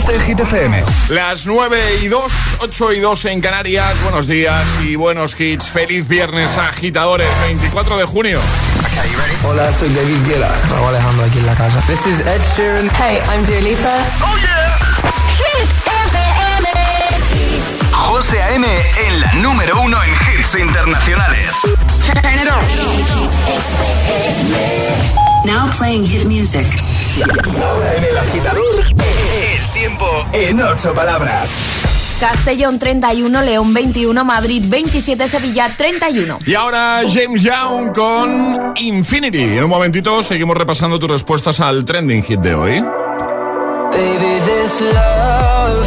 Conoce Hit FM. Las 9 y 2, 8 y 2 en Canarias. Buenos días y buenos hits. Feliz viernes, agitadores. 24 de junio. Hola, soy David Guetta. Raúl Alejandro aquí en la casa. This is Ed Sheeran. Hey, I'm Dua Lipa. ¡Oh, yeah! José A.M. en la número uno en hits internacionales. Turn it on. Now playing hit music. Ahora en el agitador, tiempo en ocho palabras. Castellón 31, León 21, Madrid 27, Sevilla 31. Y ahora James Young con Infinity. En un momentito seguimos repasando tus respuestas al trending hit de hoy. Baby, this love,